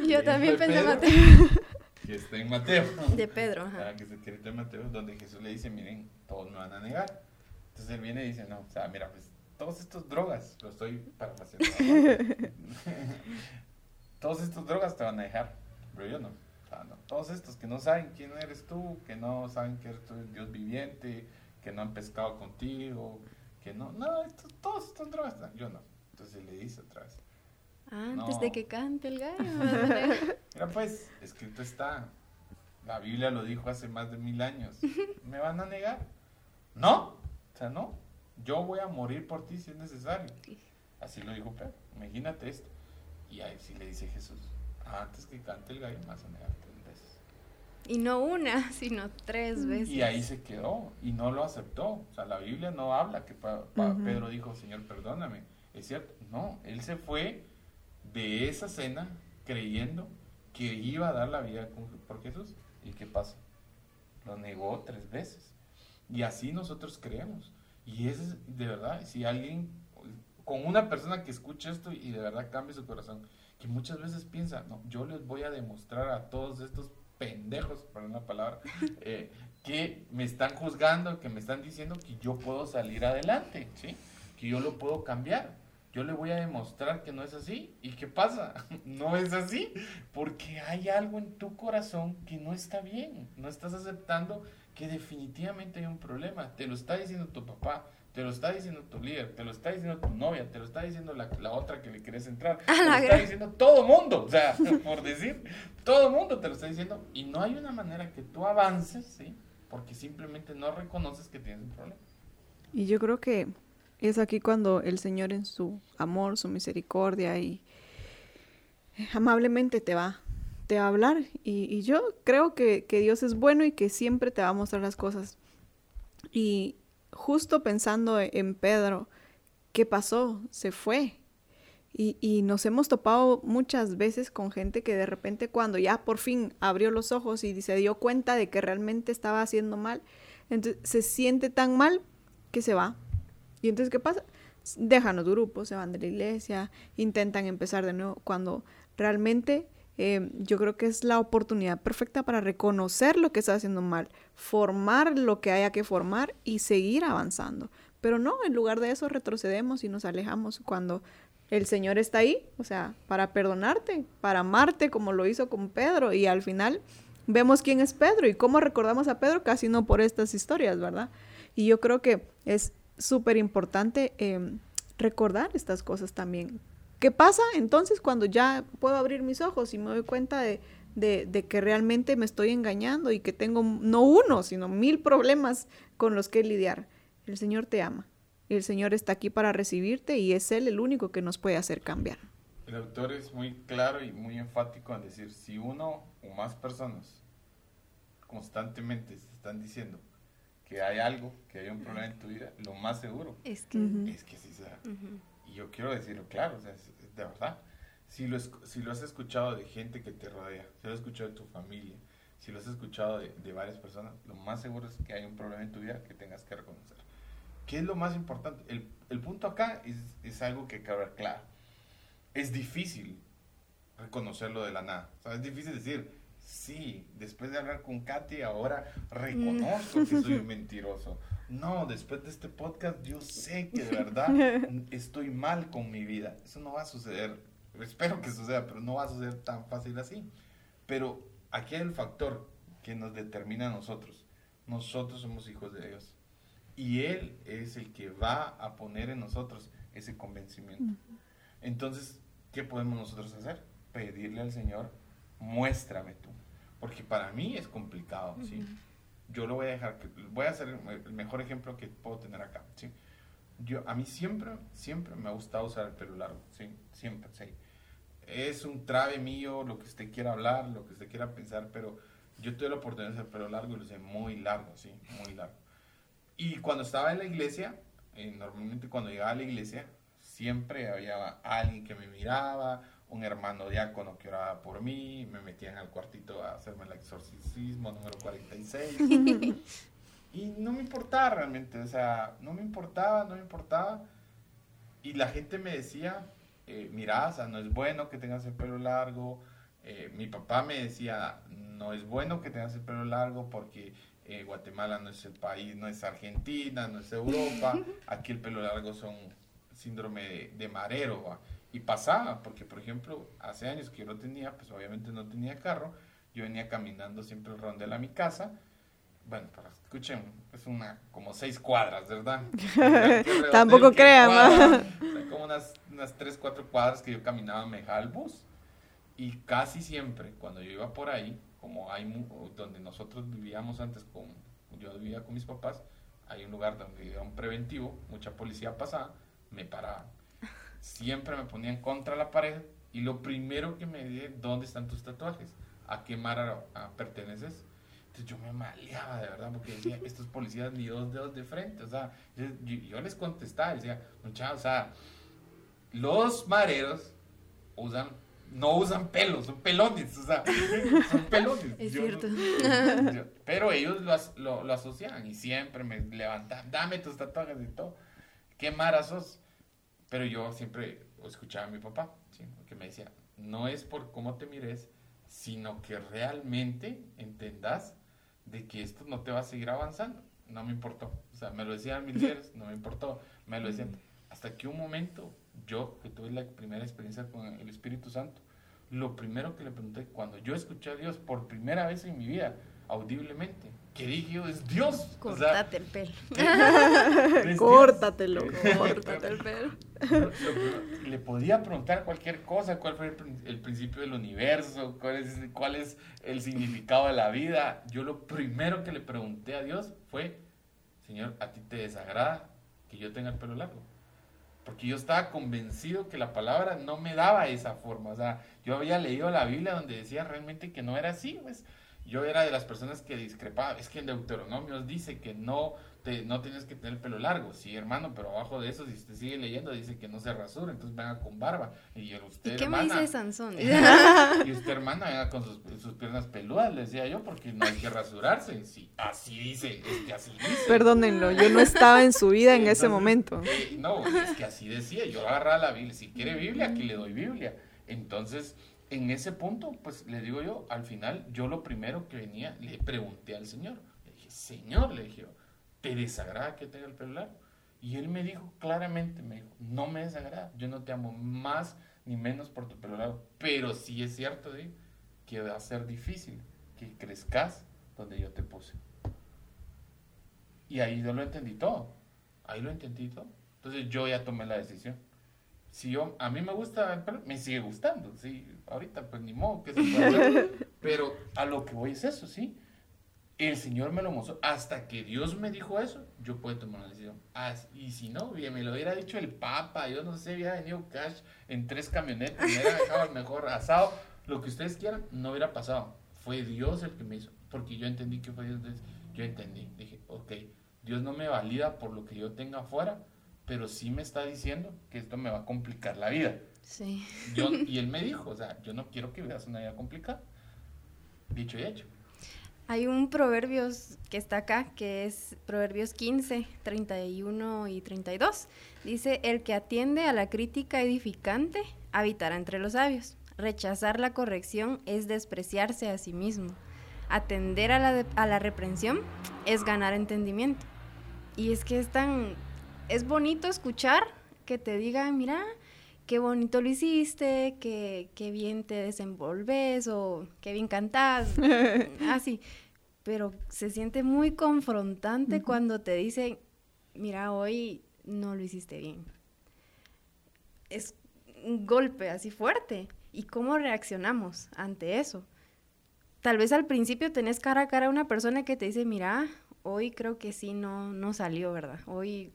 Yo sí. También pensé Pedro. Mateo. Que está en Mateo. De Pedro, ajá. Que se quiere de Mateo, donde Jesús le dice, miren, todos me van a negar. Entonces él viene y dice, no, o sea, mira, pues todos estos drogas, lo estoy parafraseando. todos estos drogas te van a dejar, pero yo no. No. Todos estos que no saben quién eres tú, que no saben que eres tú el Dios viviente, que no han pescado contigo, que no, no, todos estos drogas, yo no. Entonces le dice otra vez, Antes No. de que cante el gallo. Mira, pues, escrito está. La Biblia lo dijo hace más de mil años. ¿Me van a negar? No. O sea, no. Yo voy a morir por ti si es necesario. Así lo dijo Pedro. Imagínate esto. Y ahí sí le dice Jesús. Antes que cante el gallo, me vas a negar tres veces. Y no una, sino tres veces. Y ahí se quedó. Y no lo aceptó. O sea, la Biblia no habla que pa- pa- Ujú. Pedro dijo, Señor, perdóname. Es cierto. No. Él se fue de esa cena creyendo que iba a dar la vida por Jesús. ¿Y qué pasa? Lo negó tres veces. Y así nosotros creemos. Y eso es, de verdad, si alguien, con una persona que escucha esto y de verdad cambie su corazón, que muchas veces piensa, no, yo les voy a demostrar a todos estos pendejos, por una palabra, eh, que me están juzgando, que me están diciendo que yo puedo salir adelante, ¿sí? Que yo lo puedo cambiar. Yo le voy a demostrar que no es así. ¿Y qué pasa? No es así. Porque hay algo en tu corazón que no está bien. No estás aceptando que definitivamente hay un problema. Te lo está diciendo tu papá, te lo está diciendo tu líder, te lo está diciendo tu novia, te lo está diciendo la, la otra que le querés entrar. Te lo está diciendo todo mundo. O sea, por decir, todo mundo te lo está diciendo. Y no hay una manera que tú avances, ¿sí? Porque simplemente no reconoces que tienes un problema. Y yo creo que es aquí cuando el Señor en su amor, su misericordia y amablemente te va, te va a hablar. Y, yo creo que, que Dios es bueno y que siempre te va a mostrar las cosas. Y justo pensando en Pedro, ¿qué pasó? Se fue. Y, y nos hemos topado muchas veces con gente que de repente cuando ya por fin abrió los ojos y se dio cuenta de que realmente estaba haciendo mal, entonces se siente tan mal que se va. Y entonces, ¿qué pasa? Dejan los grupos, se van de la iglesia, intentan empezar de nuevo, cuando realmente eh, yo creo que es la oportunidad perfecta para reconocer lo que está haciendo mal, formar lo que haya que formar y seguir avanzando. Pero no, en lugar de eso retrocedemos y nos alejamos cuando el Señor está ahí, o sea, para perdonarte, para amarte como lo hizo con Pedro y al final vemos quién es Pedro y cómo recordamos a Pedro casi no por estas historias, ¿verdad? Y yo creo que es súper importante eh, recordar estas cosas también. ¿Qué pasa entonces cuando ya puedo abrir mis ojos y me doy cuenta de, de, de que realmente me estoy engañando y que tengo no uno, sino mil problemas con los que lidiar? El Señor te ama. El Señor está aquí para recibirte y es Él el único que nos puede hacer cambiar. El autor es muy claro y muy enfático en decir, si uno o más personas constantemente se están diciendo que hay algo, que hay un problema en tu vida, lo más seguro Es que... Es que sí sea. Ujú. Y yo quiero decirlo claro, o sea, es- es de verdad. Si lo, si lo has escuchado de gente que te rodea, si lo has escuchado de tu familia, si lo has escuchado de, de varias personas, lo más seguro es que hay un problema en tu vida que tengas que reconocer. ¿Qué es lo más importante? El, el punto acá es, es algo que hay que hablar claro. Es difícil reconocerlo de la nada. O sea, es difícil decir, sí, después de hablar con Katy, ahora reconozco que soy un mentiroso. No, después de este podcast, yo sé que de verdad estoy mal con mi vida. Eso no va a suceder. Espero que suceda, pero no va a suceder tan fácil así. Pero aquí hay el factor que nos determina a nosotros. Nosotros somos hijos de Dios. Y Él es el que va a poner en nosotros ese convencimiento. Entonces, ¿qué podemos nosotros hacer? Pedirle al Señor, muéstrame tú. Porque para mí es complicado, ¿sí? Yo lo voy a dejar, voy a hacer el el mejor ejemplo que puedo tener acá, ¿sí? Yo, a mí siempre, siempre me ha gustado usar el pelo largo, ¿sí? Siempre, sí. Es un trave mío, lo que usted quiera hablar, lo que usted quiera pensar, pero yo tuve la oportunidad de hacer pelo largo y lo hice muy largo, sí, muy largo. Y cuando estaba en la iglesia, eh, normalmente cuando llegaba a la iglesia, siempre había alguien que me miraba, un hermano diácono que oraba por mí, me metían al cuartito a hacerme el exorcismo número 46. y no me importaba realmente, o sea, no me importaba, no me importaba. Y la gente me decía, eh, mira, o sea, no es bueno que tengas el pelo largo. Eh, mi papá me decía, no es bueno que tengas el pelo largo porque eh, Guatemala no es el país, no es Argentina, no es Europa. Aquí el pelo largo son síndrome de, marero. Y pasaba, porque por ejemplo, hace años que yo no tenía, pues obviamente no tenía carro. Yo venía caminando siempre el rondel a mi casa. Bueno, para escuchen, es una como seis cuadras, ¿verdad? Tampoco crean, como unas, unas tres, cuatro cuadras que yo caminaba, me dejaba el bus. Y casi siempre, cuando yo iba por ahí, como hay donde nosotros vivíamos antes, con, yo vivía con mis papás, hay un lugar donde era un preventivo, mucha policía pasaba, me paraban. Siempre me ponían contra la pared y lo primero que me dije, ¿dónde están tus tatuajes? ¿A qué mar perteneces? Entonces yo me maleaba de verdad porque decía, estos policías ni dos dedos de frente, o sea, yo, les contestaba, decía, muchachos, o sea, los mareros usan no usan pelos, son pelones, o sea, son pelones. Es cierto. pero ellos lo, lo, asociaban y siempre me levantaban, dame tus tatuajes y todo. Qué mara sos. Pero yo siempre escuchaba a mi papá, que me decía, no es por cómo te mires, sino que realmente entendas de que esto no te va a seguir avanzando. No me importó. O sea, me lo decían mis líderes, no me importó. Me lo decían. Hasta que un momento yo, que tuve la primera experiencia con el Espíritu Santo, lo primero que le pregunté, cuando yo escuché a Dios por primera vez en mi vida, audiblemente, que dije yo, es Dios. Córtate el pelo. Córtatelo, córtate el pelo. Le podía preguntar cualquier cosa, cuál fue el, principio del universo, cuál es, cuál es el significado de la vida. Yo lo primero que le pregunté a Dios fue, Señor, ¿a ti te desagrada que yo tenga el pelo largo? porque yo estaba convencido que la palabra no me daba esa forma. O sea, yo había leído la Biblia donde decía realmente que no era así, pues. Yo era de las personas que discrepaba. Es que en Deuteronomio dice que no no tienes que tener pelo largo, sí, hermano, pero abajo de eso, si usted sigue leyendo, dice que no se rasura, entonces venga con barba. Y usted, ¿Y qué me dice Sansón? y usted, hermana, venga con sus, sus, piernas peludas, le decía yo, porque no hay que rasurarse. Sí, así dice, es que así dice. Perdónenlo, yo no estaba en su vida en ese momento. Eh, no, es que así decía, yo agarraba la Biblia, si quiere Biblia, aquí le doy Biblia. Entonces, en ese punto, pues le digo yo, al final, yo lo primero que venía, le pregunté al Señor. Le dije, Señor, le dije, ¿te desagrada que tenga el pelo largo? Y él me dijo claramente, me dijo, no me desagrada, yo no te amo más ni menos por tu pelo largo, pero sí es cierto que va a ser difícil que crezcas donde yo te puse. Y ahí yo lo entendí todo, ahí lo entendí todo. Entonces yo ya tomé la decisión. Si yo, a mí me gusta el pelo, me sigue gustando, sí, ahorita pues ni modo que se puede pero a lo que voy es eso, sí el Señor me lo mostró. Hasta que Dios me dijo eso, yo puedo tomar una decisión. Ah, y si no, me lo hubiera dicho el Papa, yo no sé, hubiera venido cash en tres camionetas, me hubiera dejado el mejor asado, lo que ustedes quieran, no hubiera pasado. Fue Dios el que me hizo, porque yo entendí que fue Dios. Yo entendí, dije, ok, Dios no me valida por lo que yo tenga afuera, pero sí me está diciendo que esto me va a complicar la vida. Sí. Yo, y él me dijo, o sea, yo no quiero que veas una vida complicada. Dicho y hecho. Hay un proverbios que está acá, que es Proverbios 15, 31 y 32. Dice, el que atiende a la crítica edificante habitará entre los sabios. Rechazar la corrección es despreciarse a sí mismo. Atender a la, a la reprensión es ganar entendimiento. Y es que es tan, es bonito escuchar que te digan, mira, qué bonito lo hiciste, qué, qué bien te desenvolves o qué bien cantás, así. Pero se siente muy confrontante cuando te dicen, mira, hoy no lo hiciste bien. Es un golpe así fuerte. ¿Y cómo reaccionamos ante eso? Tal vez al principio tenés cara a cara a una persona que te dice, mira, hoy creo que sí no, no salió, ¿verdad? Hoy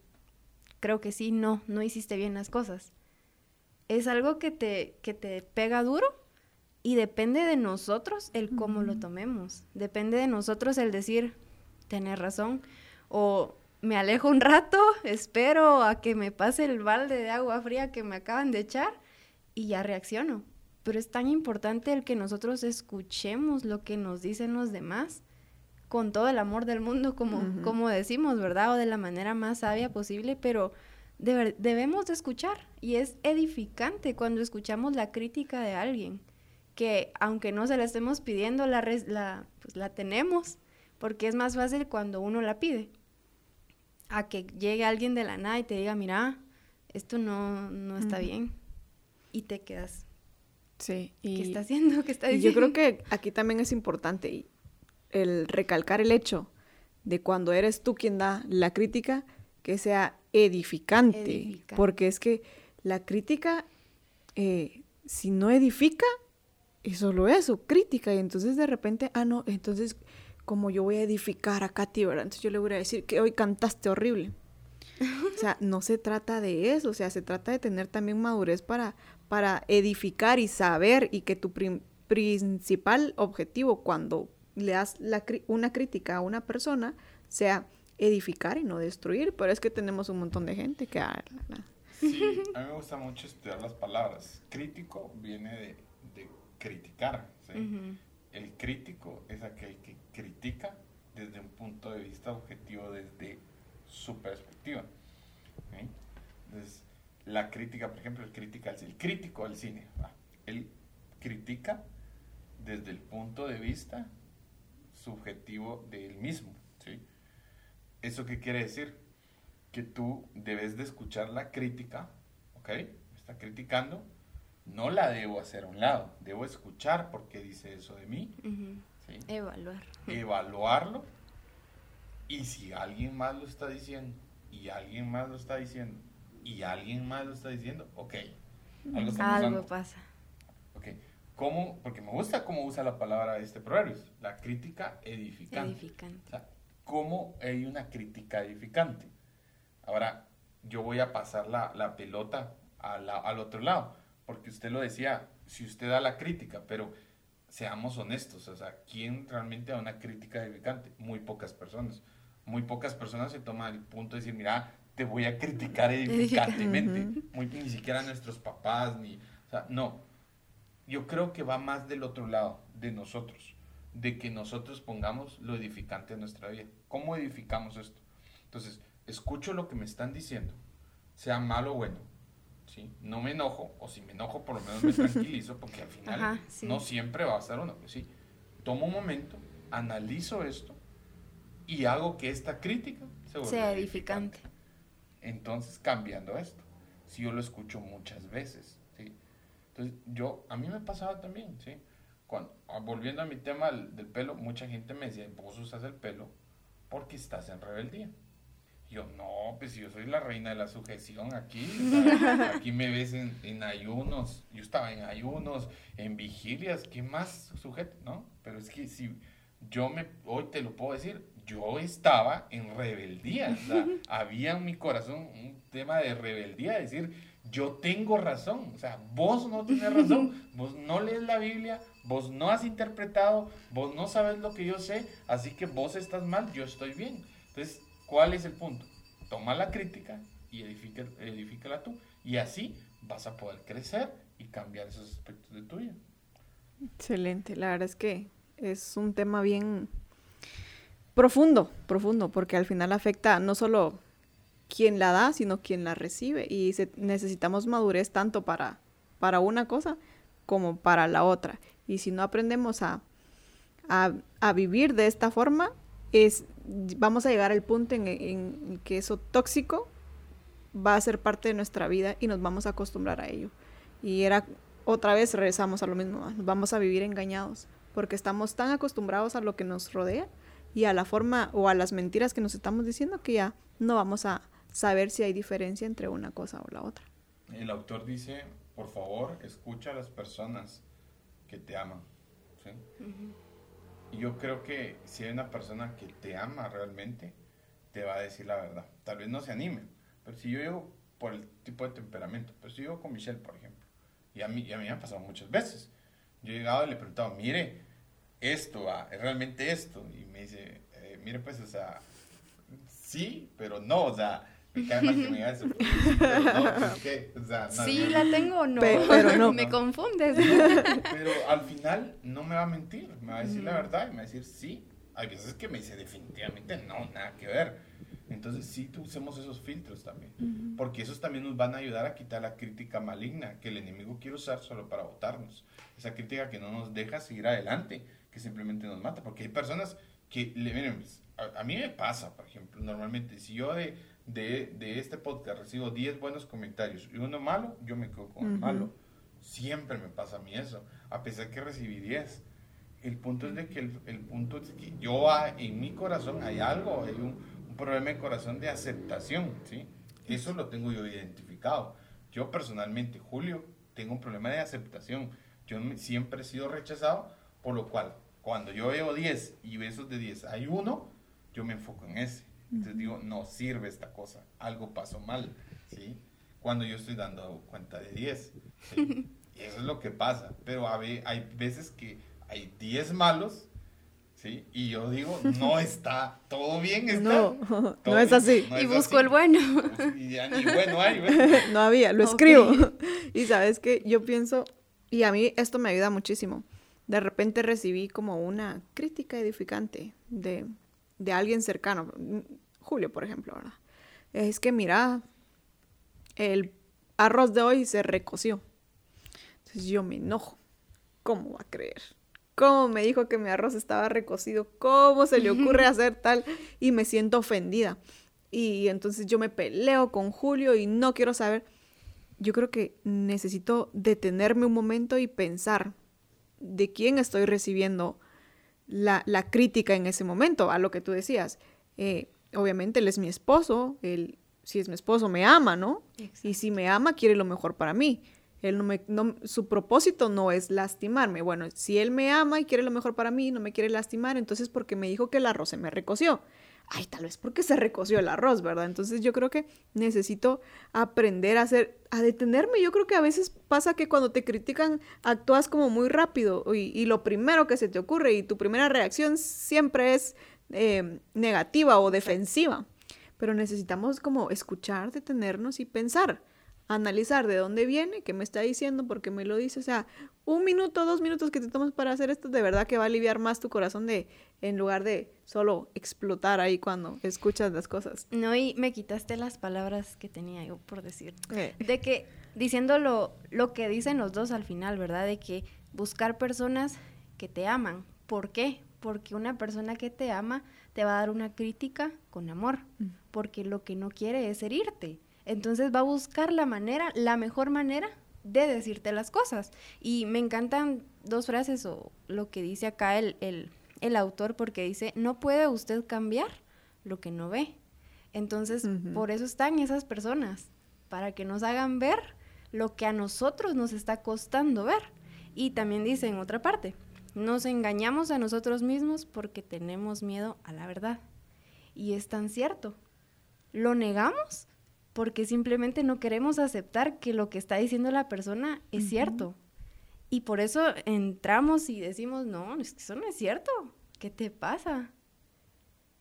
creo que sí no, no hiciste bien las cosas es algo que te, que te pega duro Y depende de nosotros el cómo lo tomemos. Depende de nosotros el decir, tener razón. O me alejo un rato, espero a que me pase el balde de agua fría que me acaban de echar y ya reacciono. Pero es tan importante el que nosotros escuchemos lo que nos dicen los demás con todo el amor del mundo, como, como decimos, ¿verdad? O de la manera más sabia posible, pero debemos de escuchar. Y es edificante cuando escuchamos la crítica de alguien, que aunque no se la estemos pidiendo, la, la, pues, la tenemos, porque es más fácil cuando uno la pide. A que llegue alguien de la nada y te diga, mira, esto no, no está bien. Y te quedas. Sí. Y, ¿Qué está haciendo? ¿Qué está diciendo? yo creo que aquí también es importante el recalcar el hecho de cuando eres tú quien da la crítica, que sea edificante. Porque es que la crítica, eh, si no edifica, es solo eso, crítica. Y entonces de repente, ah, no, entonces como yo voy a edificar a Katy, ¿verdad? Entonces yo le voy a decir que hoy cantaste horrible. O sea, no se trata de eso, o sea, se trata de tener también madurez para, para edificar y saber y que tu principal objetivo cuando le das la, una crítica a una persona sea edificar y no destruir, pero es que tenemos un montón de gente que... Ah, sí, a mí me gusta mucho estudiar las palabras. Crítico viene de, de criticar. ¿sí? El crítico es aquel que critica desde un punto de vista objetivo, desde su perspectiva. Entonces, la crítica, por ejemplo, el, crítica, el crítico al cine, él critica desde el punto de vista subjetivo de él mismo. ¿Sí? ¿Eso qué quiere decir? Que tú debes de escuchar la crítica, ¿ok? está criticando, no la debo hacer a un lado, debo escuchar por qué dice eso de mí. Evaluar. Evaluarlo. Y si alguien más lo está diciendo, y alguien más lo está diciendo, y alguien más lo está diciendo, ok. Algo, pasa. Ok. ¿Cómo? Porque me gusta cómo usa la palabra este proverbio, la crítica edificante. Edificante. O sea, ¿cómo hay una crítica edificante? Ahora, yo voy a pasar la, la pelota al otro lado porque usted lo decía, si usted da la crítica, pero seamos honestos, o sea, ¿quién realmente da una crítica edificante? Muy pocas personas. Muy pocas personas se toman el punto de decir, mira, te voy a criticar edificantemente. Muy, ni siquiera nuestros papás, ni, o sea, no. Yo creo que va más del otro lado, de nosotros, de que nosotros pongamos lo edificante en nuestra vida. ¿Cómo edificamos esto? Entonces, escucho lo que me están diciendo, sea malo o bueno, no me enojo, o si me enojo por lo menos me tranquilizo, porque al final no siempre va a ser uno. Sí, tomo un momento, analizo esto y hago que esta crítica se sea edificante. Entonces, cambiando esto, si yo lo escucho muchas veces, ¿sí? Entonces, yo, a mí me pasaba también, ¿sí? Cuando, ah, volviendo a mi tema del pelo, mucha gente me decía, vos usas el pelo porque estás en rebeldía. Yo, no, pues yo soy la reina de la sujeción aquí. aquí me ves en, ayunos. Yo estaba en ayunos, en vigilias. ¿Qué más sujeto? ¿No? Pero es que si yo me, hoy te lo puedo decir, yo estaba en rebeldía. había en mi corazón un tema de rebeldía, decir, yo tengo razón. O sea, vos no tienes razón. Vos no lees la Biblia, vos no has interpretado, vos no sabes lo que yo sé, así que vos estás mal, yo estoy bien. Entonces, ¿Cuál es el punto? Toma la crítica y edifícala tú. Y así vas a poder crecer y cambiar esos aspectos de tu vida. Excelente. La verdad es que es un tema bien profundo, profundo, porque al final afecta no solo quien la da, sino quien la recibe. Y necesitamos madurez tanto para, para una cosa como para la otra. Y si no aprendemos a, a, a vivir de esta forma, es, vamos a llegar al punto en, que eso tóxico va a ser parte de nuestra vida y nos vamos a acostumbrar a ello. Y era otra vez regresamos a lo mismo, vamos a vivir engañados, porque estamos tan acostumbrados a lo que nos rodea y a la forma o a las mentiras que nos estamos diciendo que ya no vamos a saber si hay diferencia entre una cosa o la otra. El autor dice, por favor, escucha a las personas que te aman. ¿sí? yo creo que si hay una persona que te ama realmente, te va a decir la verdad. Tal vez no se anime, pero si yo llego por el tipo de temperamento, pero si yo con Michelle, por ejemplo, y a mí, y a mí me ha pasado muchas veces, Yo he llegado y le he preguntado, mire, esto, ah, es realmente esto. Y me dice, eh, mire, pues, o sea, sí, pero no, o sea, me cae mal que me eso. Sí, pero no, ¿qué? O sea, no, Sí, no, la tengo o no. Pe- pero no. me confundes. Pero al final no me va a mentir, me va a decir la verdad y me va a decir sí. Hay veces que me dice definitivamente no, nada que ver. Entonces sí usemos esos filtros también, porque esos también nos van a ayudar a quitar la crítica maligna que el enemigo quiere usar solo para votarnos. Esa crítica que no nos deja seguir adelante, que simplemente nos mata, porque hay personas que, miren, a, a mí me pasa, por ejemplo, normalmente, si yo de, de, de este podcast recibo 10 buenos comentarios y uno malo, yo me quedo con el malo. Siempre me pasa a mí eso, a pesar que recibí 10. El punto es de que el, el punto es que yo ah, en mi corazón hay algo, hay un, un problema de corazón de aceptación, ¿sí? Eso lo tengo yo identificado. Yo personalmente, Julio, tengo un problema de aceptación. Yo siempre he sido rechazado, por lo cual, cuando yo veo 10 y de esos de 10 hay uno, yo me enfoco en ese. Entonces digo, no sirve esta cosa, algo pasó mal, ¿sí? Cuando yo estoy dando cuenta de 10. ¿sí? Y eso es lo que pasa. Pero hay veces que hay 10 malos, ¿sí? Y yo digo, no está todo bien, está. No, todo no es bien, así. no y es busco así. el bueno. Y ya ni bueno hay, ¿ves? No había, lo Ok. escribo. Y sabes que yo pienso, y a mí esto me ayuda muchísimo. De repente recibí como una crítica edificante de, de alguien cercano, Julio, por ejemplo, ¿verdad? Es que mira, el arroz de hoy se recoció. Entonces yo me enojo. ¿Cómo va a creer? ¿Cómo me dijo que mi arroz estaba recocido? ¿Cómo se le ocurre hacer tal? Y me siento ofendida. Y entonces yo me peleo con Julio y no quiero saber. Yo creo que necesito detenerme un momento y pensar de quién estoy recibiendo la, la crítica en ese momento, a lo que tú decías. Eh, obviamente él es mi esposo, él, si es mi esposo, me ama, ¿no? Y si me ama, quiere lo mejor para mí. Él no me, no- su propósito no es lastimarme. Bueno, si él me ama y quiere lo mejor para mí, no me quiere lastimar, entonces porque me dijo que el arroz se me recoció. Ay, tal vez porque se recoció el arroz, ¿verdad? Entonces yo creo que necesito aprender a hacer, a detenerme. Yo creo que a veces pasa que cuando te critican actúas como muy rápido y, y lo primero que se te ocurre y tu primera reacción siempre es eh, negativa o defensiva. Pero necesitamos como escuchar, detenernos y pensar, analizar de dónde viene, qué me está diciendo, por qué me lo dice. O sea, un minuto, dos minutos que te tomas para hacer esto, de verdad que va a aliviar más tu corazón de, en lugar de solo explotar ahí cuando escuchas las cosas. No, y me quitaste las palabras que tenía yo por decir. Eh, De que, diciendo lo, lo que dicen los dos al final, ¿verdad? De que buscar personas que te aman. ¿Por qué? Porque una persona que te ama te va a dar una crítica con amor, Mm. porque lo que no quiere es herirte. Entonces va a buscar la manera, la mejor manera de decirte las cosas. Y me encantan dos frases o lo que dice acá el, el, el autor, porque dice, no puede usted cambiar lo que no ve. Entonces, por eso están esas personas, para que nos hagan ver lo que a nosotros nos está costando ver. Y también dice en otra parte, nos engañamos a nosotros mismos porque tenemos miedo a la verdad. Y es tan cierto. Lo negamos porque simplemente no queremos aceptar que lo que está diciendo la persona es cierto. Y por eso entramos y decimos, no, es que eso no es cierto. ¿Qué te pasa?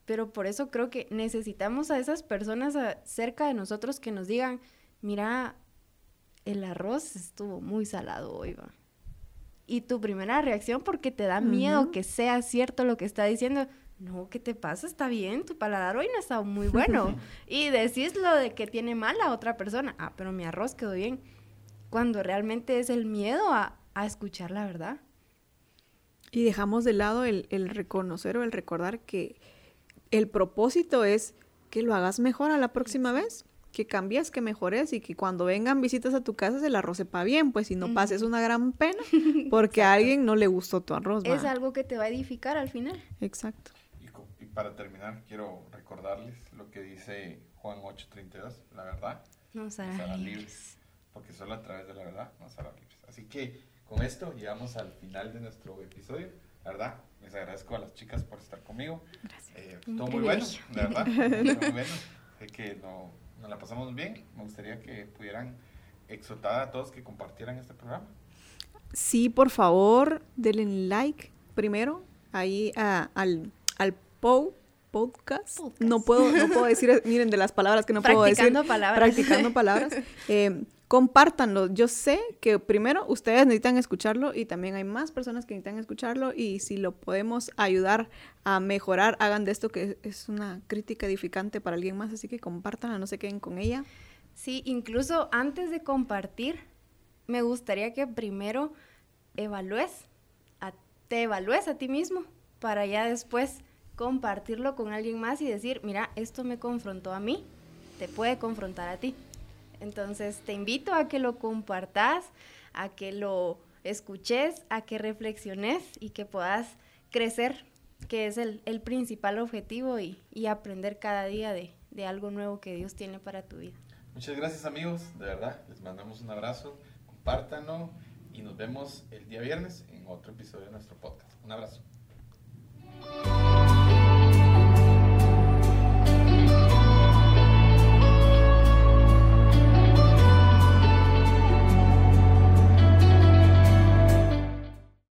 Pero por eso creo que necesitamos a esas personas a- cerca de nosotros que nos digan, mira, el arroz estuvo muy salado hoy, va. Y tu primera reacción, porque te da miedo que sea cierto lo que está diciendo, no, ¿qué te pasa? Está bien, tu paladar hoy no está muy bueno. y decís lo de que tiene mal a otra persona, ah, pero mi arroz quedó bien. Cuando realmente es el miedo a, a escuchar la verdad. Y dejamos de lado el, el reconocer o el recordar que el propósito es que lo hagas mejor a la próxima vez, que cambies, que mejores y que cuando vengan visitas a tu casa se el arroz sepa bien, pues si no pases una gran pena porque a alguien no le gustó tu arroz. Es algo que te va a edificar al final. Exacto. Y, para terminar, quiero recordarles lo que dice Juan 8:32, la verdad, Nos hará libres, porque solo a través de la verdad nos hará libres. Así que con esto llegamos al final de nuestro episodio, la verdad. Les agradezco a las chicas por estar conmigo. Gracias. Eh, estuvo muy bueno, la verdad. muy bueno. Sé que no, nos la pasamos bien. Me gustaría que pudieran exhortar a todos que compartieran este programa. Sí, por favor, denle like primero ahí a- al, al POW podcast. Podcast. No puedo, no puedo decir, miren, de las palabras que no puedo decir. Practicando palabras. Practicando palabras. Eh, compártanlo. Yo sé que primero ustedes necesitan escucharlo y también hay más personas que necesitan escucharlo y si lo podemos ayudar a mejorar, hagan de esto que es una crítica edificante para alguien más, así que compártanla, no se queden con ella. Sí, incluso antes de compartir, me gustaría que primero evalúes, a- te evalúes a ti mismo para ya después compartirlo con alguien más y decir, mira, esto me confrontó a mí, te puede confrontar a ti. Entonces te invito a que lo compartas, a que lo escuches, a que reflexiones y que puedas crecer, que es el, principal objetivo y, y aprender cada día de, de algo nuevo que Dios tiene para tu vida. Muchas gracias amigos, de verdad, les mandamos un abrazo, compártanlo y nos vemos el día viernes en otro episodio de nuestro podcast. Un abrazo.